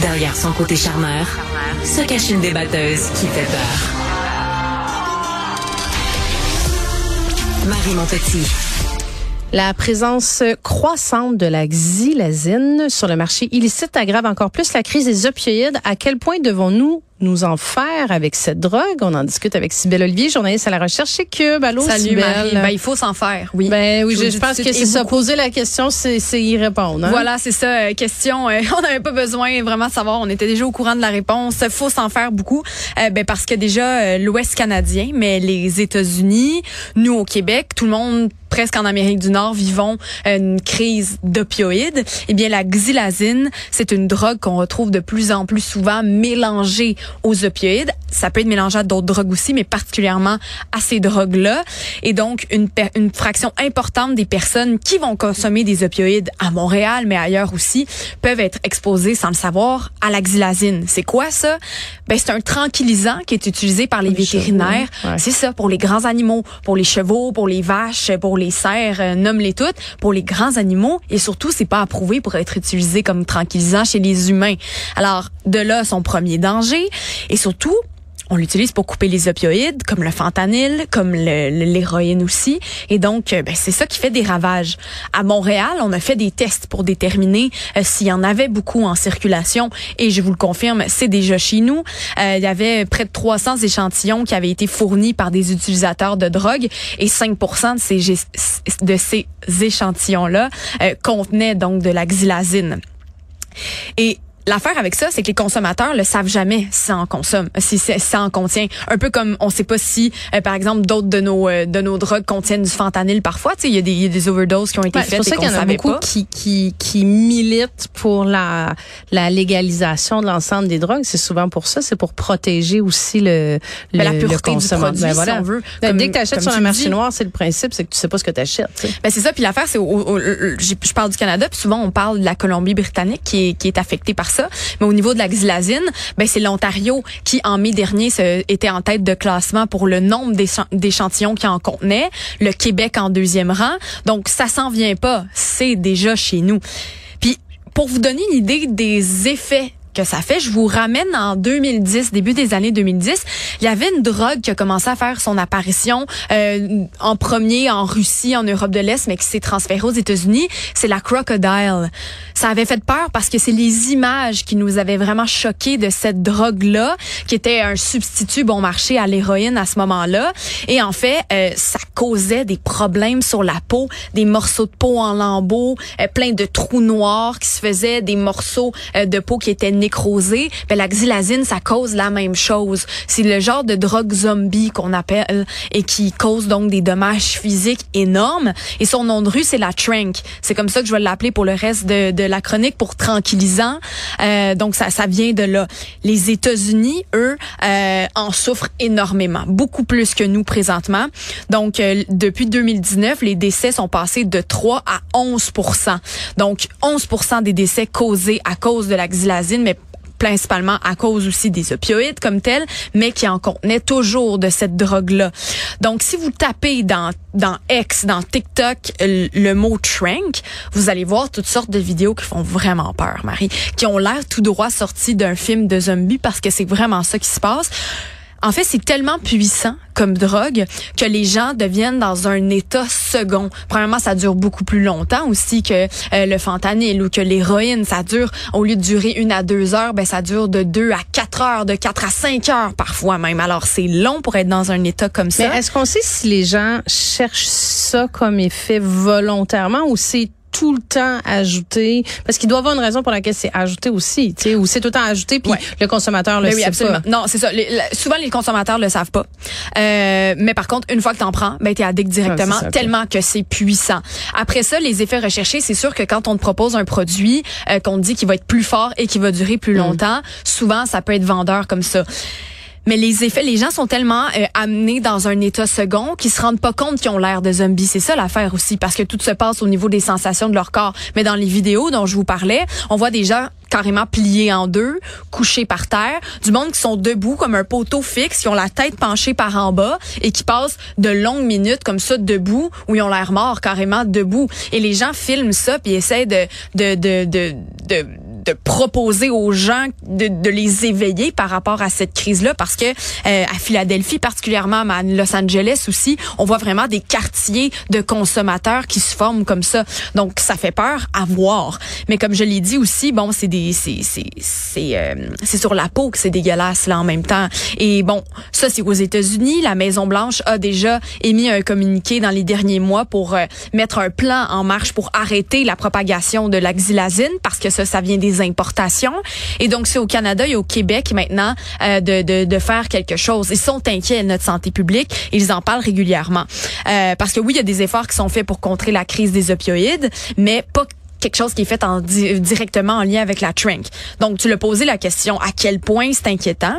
Derrière son côté charmeur, se cache une débatteuse qui fait peur. Marie Montpetit. La présence croissante de la xylazine sur le marché illicite aggrave encore plus la crise des opioïdes. À quel point devons-nous nous en faire avec cette drogue. On en discute avec Sybelle Olivier, journaliste à la recherche chez Cube. Allô, Salut Marie. Ben, il faut s'en faire, oui. Ben oui, je, pense que c'est ça. Poser la question, c'est y répondre. Hein? Voilà, c'est ça. Euh, question, euh, on n'avait pas besoin vraiment de savoir. On était déjà au courant de la réponse. faut s'en faire beaucoup. Euh, ben, parce que déjà, l'Ouest canadien, mais les États-Unis, nous au Québec, tout le monde presque en Amérique du Nord vivons une crise d'opioïdes, eh bien la xylazine, c'est une drogue qu'on retrouve de plus en plus souvent mélangée aux opioïdes. Ça peut être mélangé à d'autres drogues aussi, mais particulièrement à ces drogues-là. Et donc, une, une fraction importante des personnes qui vont consommer des opioïdes à Montréal, mais ailleurs aussi, peuvent être exposées sans le savoir à la xylazine. C'est quoi ça? Ben, c'est un tranquillisant qui est utilisé par les, vétérinaires. C'est ça, pour les grands animaux, pour les chevaux, pour les vaches, pour les cerfs, euh, nomme-les toutes, pour les grands animaux. Et surtout, c'est pas approuvé pour être utilisé comme tranquillisant chez les humains. Alors, de là, son premier danger. Et surtout, on l'utilise pour couper les opioïdes, comme le fentanyl, comme l'héroïne aussi. Et donc, euh, ben, c'est ça qui fait des ravages. À Montréal, on a fait des tests pour déterminer euh, s'il y en avait beaucoup en circulation. Et je vous le confirme, c'est déjà chez nous. Euh, il y avait près de 300 échantillons qui avaient été fournis par des utilisateurs de drogue. Et 5 de ces, de ces échantillons-là contenaient donc de la xylazine. Et L'affaire avec ça, c'est que les consommateurs le savent jamais si ça en consomme, si ça en contient. Un peu comme on sait pas si, euh, par exemple, d'autres de nos euh, de nos drogues contiennent du fentanyl parfois. Tu sais, il y a des y a des overdoses qui ont été faites C'est pour ça qu'il y en a beaucoup qui qui qui militent pour la la légalisation de l'ensemble des drogues. C'est souvent pour ça, c'est pour protéger aussi le le, ben, la pureté du produit, ben, voilà. si on veut. Ben, dès que tu achètes sur un marché noir, c'est le principe, c'est que tu sais pas ce que tu achètes. Ben c'est ça. Puis l'affaire, c'est je parle du Canada, puis souvent on parle de la Colombie-Britannique qui est qui est affectée par ça mais au niveau de la xylazine, ben c'est l'Ontario qui en mai dernier était en tête de classement pour le nombre d'échantillons qui en contenait, le Québec en deuxième rang. Donc ça s'en vient pas, c'est déjà chez nous. Puis pour vous donner une idée des effets que ça fait. Je vous ramène en 2010, début des années 2010. Il y avait une drogue qui a commencé à faire son apparition euh, en premier en Russie, en Europe de l'Est, mais qui s'est transférée aux États-Unis. C'est la crocodile. Ça avait fait peur parce que c'est les images qui nous avaient vraiment choqués de cette drogue-là, qui était un substitut bon marché à l'héroïne à ce moment-là. Et en fait, euh, ça causait des problèmes sur la peau, des morceaux de peau en lambeaux, euh, plein de trous noirs qui se faisaient, des morceaux de peau qui étaient ben la xylazine, ça cause la même chose. C'est le genre de drogue zombie qu'on appelle et qui cause donc des dommages physiques énormes. Et son nom de rue, c'est la Trank. C'est comme ça que je vais l'appeler pour le reste de, de, la chronique, pour tranquillisant. Euh, donc ça, ça vient de là. Les États-Unis, eux, euh, en souffrent énormément, beaucoup plus que nous présentement. Donc euh, depuis 2019, les décès sont passés de 3 à 11 Donc 11% des décès causés à cause de la xylazine, mais principalement à cause aussi des opioïdes comme tels, mais qui en contenaient toujours de cette drogue-là. Donc, si vous tapez dans dans X, dans TikTok, le, mot trank, vous allez voir toutes sortes de vidéos qui font vraiment peur, Marie, qui ont l'air tout droit sorties d'un film de zombie parce que c'est vraiment ça qui se passe. En fait, c'est tellement puissant comme drogue que les gens deviennent dans un état second. Premièrement, ça dure beaucoup plus longtemps aussi que euh, le fentanyl ou que l'héroïne. Ça dure, au lieu de durer une à deux heures, ben ça dure de deux à quatre heures, de quatre à cinq heures parfois même. Alors, c'est long pour être dans un état comme ça. Mais est-ce qu'on sait si les gens cherchent ça comme effet volontairement ou c'est tout le temps ajouté parce qu'il doit avoir une raison pour laquelle c'est ajouté aussi, tu sais, ou c'est tout le temps ajouté puis le consommateur le ben sait pas. Non, c'est ça. souvent les consommateurs le savent pas. Euh, mais par contre, une fois que tu en prends, ben t'es addict directement tellement que c'est puissant. Après ça, les effets recherchés, c'est sûr que quand on te propose un produit euh, qu'on te dit qu'il va être plus fort et qui va durer plus mm. longtemps, souvent ça peut être vendeur comme ça. Mais les effets, les gens sont tellement euh, amenés dans un état second qu'ils se rendent pas compte qu'ils ont l'air de zombies. C'est ça l'affaire aussi, parce que tout se passe au niveau des sensations de leur corps. Mais dans les vidéos dont je vous parlais, on voit des gens carrément pliés en deux, couchés par terre, du monde qui sont debout comme un poteau fixe, qui ont la tête penchée par en bas et qui passent de longues minutes comme ça debout où ils ont l'air morts carrément debout. Et les gens filment ça puis essaient de de de de, de de proposer aux gens de, de, les éveiller par rapport à cette crise-là, parce que euh, à Philadelphie, particulièrement à Los Angeles aussi, on voit vraiment des quartiers de consommateurs qui se forment comme ça. Donc, ça fait peur à voir. Mais comme je l'ai dit aussi, bon, c'est des, c'est, c'est, c'est, euh, c'est sur la peau que c'est dégueulasse là en même temps. Et bon, ça c'est aux États-Unis. La Maison Blanche a déjà émis un communiqué dans les derniers mois pour euh, mettre un plan en marche pour arrêter la propagation de la xylazine parce que ça, ça vient des importations. Et donc c'est au Canada et au Québec maintenant euh, de, de, de, faire quelque chose. Ils sont inquiets de notre santé publique. Ils en parlent régulièrement euh, parce que oui, il y a des efforts qui sont faits pour contrer la crise des opioïdes, mais pas quelque chose qui est fait en directement en lien avec la trink. Donc, tu l'as posé la question à quel point c'est inquiétant?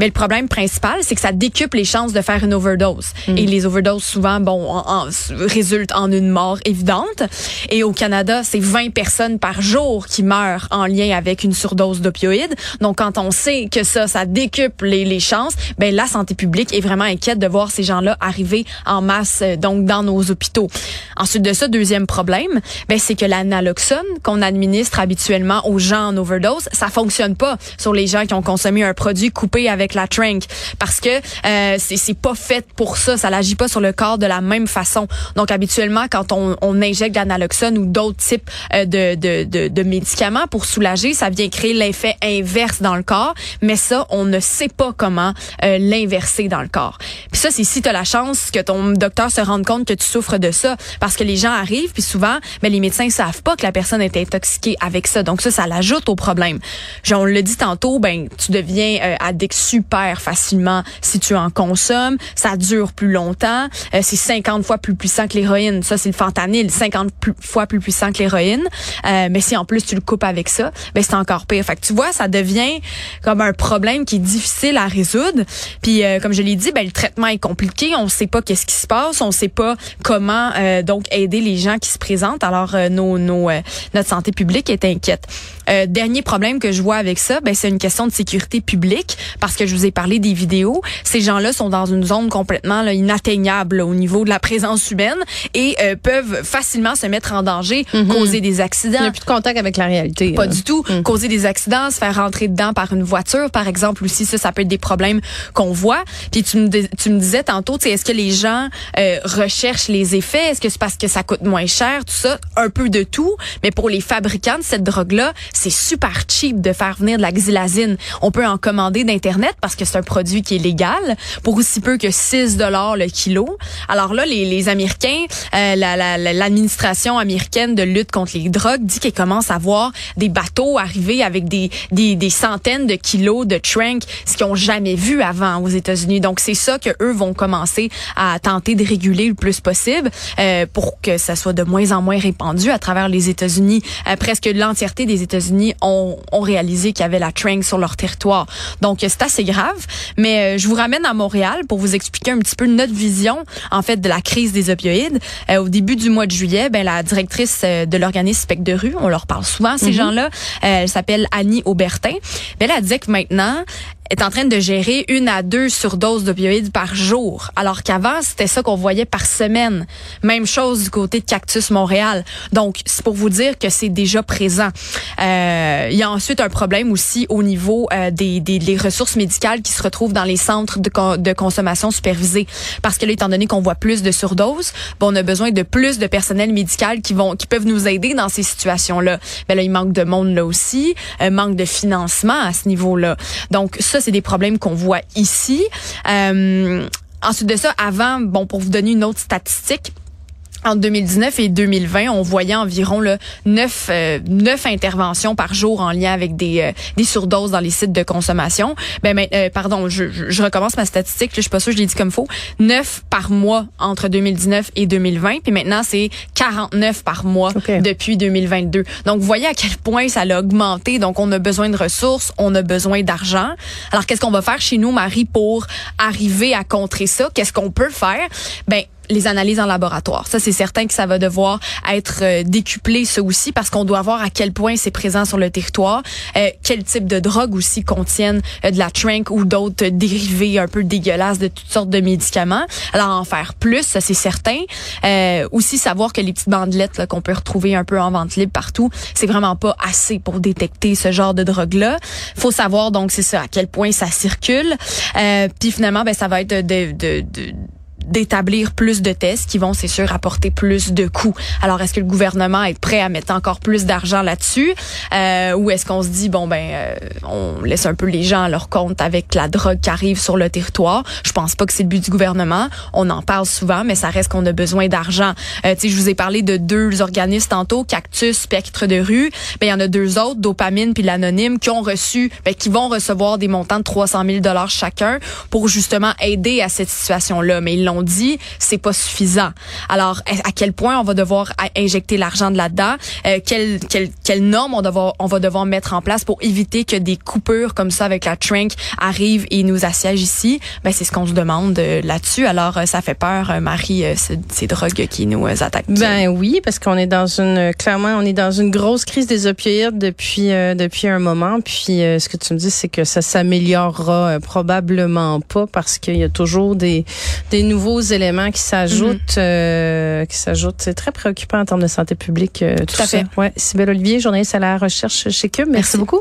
Mais le problème principal, c'est que ça décuple les chances de faire une overdose. Mm. Et les overdoses, souvent, bon, en, résultent en une mort évidente. Et au Canada, c'est 20 personnes par jour qui meurent en lien avec une surdose d'opioïdes. Donc, quand on sait que ça, ça décuple les, les chances, ben la santé publique est vraiment inquiète de voir ces gens-là arriver en masse, euh, donc dans nos hôpitaux. Ensuite de ça, deuxième problème, ben c'est que la naloxone qu'on administre habituellement aux gens en overdose, ça fonctionne pas sur les gens qui ont consommé un produit coupé avec la trank parce que euh, c'est pas fait pour ça, ça n'agit pas sur le corps de la même façon. Donc habituellement quand on, on injecte l'analoxone ou d'autres types euh, de, de, de, de, médicaments pour soulager, ça vient créer l'effet inverse dans le corps, mais ça on ne sait pas comment euh, l'inverser dans le corps. Puis ça c'est si tu as la chance que ton docteur se rende compte que tu souffres de ça parce que les gens arrivent puis souvent mais les médecins savent pas que la personne est intoxiquée avec ça. Donc ça ça l'ajoute au problème. on le dit tantôt, ben tu deviens euh, addict super facilement si tu en consommes. Ça dure plus longtemps. Euh, c'est 50 fois plus puissant que l'héroïne. Ça, c'est le fentanyl, 50 fois plus puissant que l'héroïne. Euh, mais si en plus tu le coupes avec ça, ben c'est encore pire. Fait que tu vois, ça devient comme un problème qui est difficile à résoudre. Puis euh, comme je l'ai dit, ben le traitement est compliqué. On sait pas qu'est-ce qui se passe. On sait pas comment donc aider les gens qui se présentent. Alors nos, nos notre santé publique est inquiète. Dernier problème que je vois avec ça, ben c'est une question de sécurité publique parce que je vous ai parlé des vidéos. Ces gens-là sont dans une zone complètement inatteignable au niveau de la présence humaine et euh, peuvent facilement se mettre en danger, mhm. causer des accidents. Il n'y a plus de contact avec la réalité. Pas du tout. Mhm. Causer des accidents, se faire rentrer dedans par une voiture, par exemple, aussi, ça, ça peut être des problèmes qu'on voit. Puis tu me, tu me disais tantôt, est-ce que les gens euh, recherchent les effets? Est-ce que c'est parce que ça coûte moins cher? Tout ça, un peu de tout. Mais pour les fabricants de cette drogue-là, c'est super cheap de faire venir de la xylazine. On peut en commander d'Internet parce que c'est un produit qui est légal pour aussi peu que 6 dollars le kilo. Alors là, les, les Américains, euh, l'administration américaine de lutte contre les drogues dit qu'elle commence à voir des bateaux arriver avec des, des, des centaines de kilos de trank, ce qu'ils ont jamais vu avant aux États-Unis. Donc c'est ça que eux vont commencer à tenter de réguler le plus possible euh, pour que ça soit de moins en moins répandu à travers les États-Unis. Euh, presque l'entièreté des États-Unis ont, ont réalisé qu'il y avait la trank sur leur territoire. Donc c'est assez grave. Mais euh, je vous ramène à Montréal pour vous expliquer un petit peu notre vision, en fait, de la crise des opioïdes. Euh, au début du mois de juillet, ben, la directrice euh, de l'organisme Spec de rue, on leur parle souvent, ces mhm. gens-là, elle s'appelle Annie Aubertin. Ben, elle a dit que maintenant, est en train de gérer une à deux surdoses d'opioïdes par jour, alors qu'avant, c'était ça qu'on voyait par semaine. Même chose du côté de Cactus Montréal. Donc, c'est pour vous dire que c'est déjà présent. Euh, il y a ensuite un problème aussi au niveau euh, des, des, des, ressources médicales qui se retrouvent dans les centres de, de consommation supervisés. Parce que là, étant donné qu'on voit plus de surdoses, bon, on a besoin de plus de personnel médical qui vont qui peuvent nous aider dans ces situations-là. Ben là, il manque de monde là aussi, euh, manque de financement à ce niveau-là. Donc, c'est des problèmes qu'on voit ici. Euh, ensuite de ça, avant, bon, pour vous donner une autre statistique, en 2019 et 2020, on voyait environ là, 9, euh, interventions par jour en lien avec des, euh, des surdoses dans les sites de consommation. Ben, euh, pardon, je, je, recommence ma statistique, je suis pas sûre, je l'ai dit comme faux. 9 par mois entre 2019 et 2020, puis maintenant c'est 49 par mois depuis 2022. Donc vous voyez à quel point ça a augmenté. Donc on a besoin de ressources, on a besoin d'argent. Alors qu'est-ce qu'on va faire chez nous, Marie, pour arriver à contrer ça? Qu'est-ce qu'on peut faire? Ben les analyses en laboratoire. Ça, c'est certain que ça va devoir être euh, décuplé, ça aussi, parce qu'on doit voir à quel point c'est présent sur le territoire, euh, quel type de drogue aussi contiennent euh, de la trank ou d'autres dérivés un peu dégueulasses de toutes sortes de médicaments. Alors, en faire plus, ça, c'est certain. aussi, savoir que les petites bandelettes qu'on peut retrouver un peu en vente libre partout, c'est vraiment pas assez pour détecter ce genre de drogue-là. faut savoir, donc, c'est ça, à quel point ça circule. puis finalement, ben, ça va être de, de, de d'établir plus de tests qui vont, c'est sûr, apporter plus de coûts. Alors, est-ce que le gouvernement est prêt à mettre encore plus d'argent là-dessus? Euh, ou est-ce qu'on se dit, bon, ben, euh, on laisse un peu les gens à leur compte avec la drogue qui arrive sur le territoire? Je pense pas que c'est le but du gouvernement. On en parle souvent, mais ça reste qu'on a besoin d'argent. Euh, tu sais, je vous ai parlé de deux organismes tantôt, Cactus, Spectre de rue. Ben, il y en a deux autres, Dopamine puis l'Anonyme, qui ont reçu, ben, qui vont recevoir des montants de 300 000 dollars chacun pour justement aider à cette situation-là. Mais ils l'ont dit, c'est pas suffisant. Alors, à quel point on va devoir injecter l'argent de là-dedans? Euh, quelles quelle, normes on, va devoir mettre en place pour éviter que des coupures comme ça avec la Trank arrivent et nous assiègent ici? Ben, c'est ce qu'on se demande euh, là-dessus. Alors, euh, ça fait peur, Marie, ces drogues qui nous attaquent. Ben oui, parce qu'on est dans une, clairement, on est dans une grosse crise des opioïdes depuis, depuis un moment. Puis, ce que tu me dis, c'est que ça s'améliorera probablement pas parce qu'il y a toujours des nouveaux nouveaux éléments qui s'ajoutent, mhm. euh, qui s'ajoutent. C'est très préoccupant en termes de santé publique. Euh, tout, à fait. Ouais. Sybelle Olivier, journaliste à la recherche chez Cube. Merci beaucoup.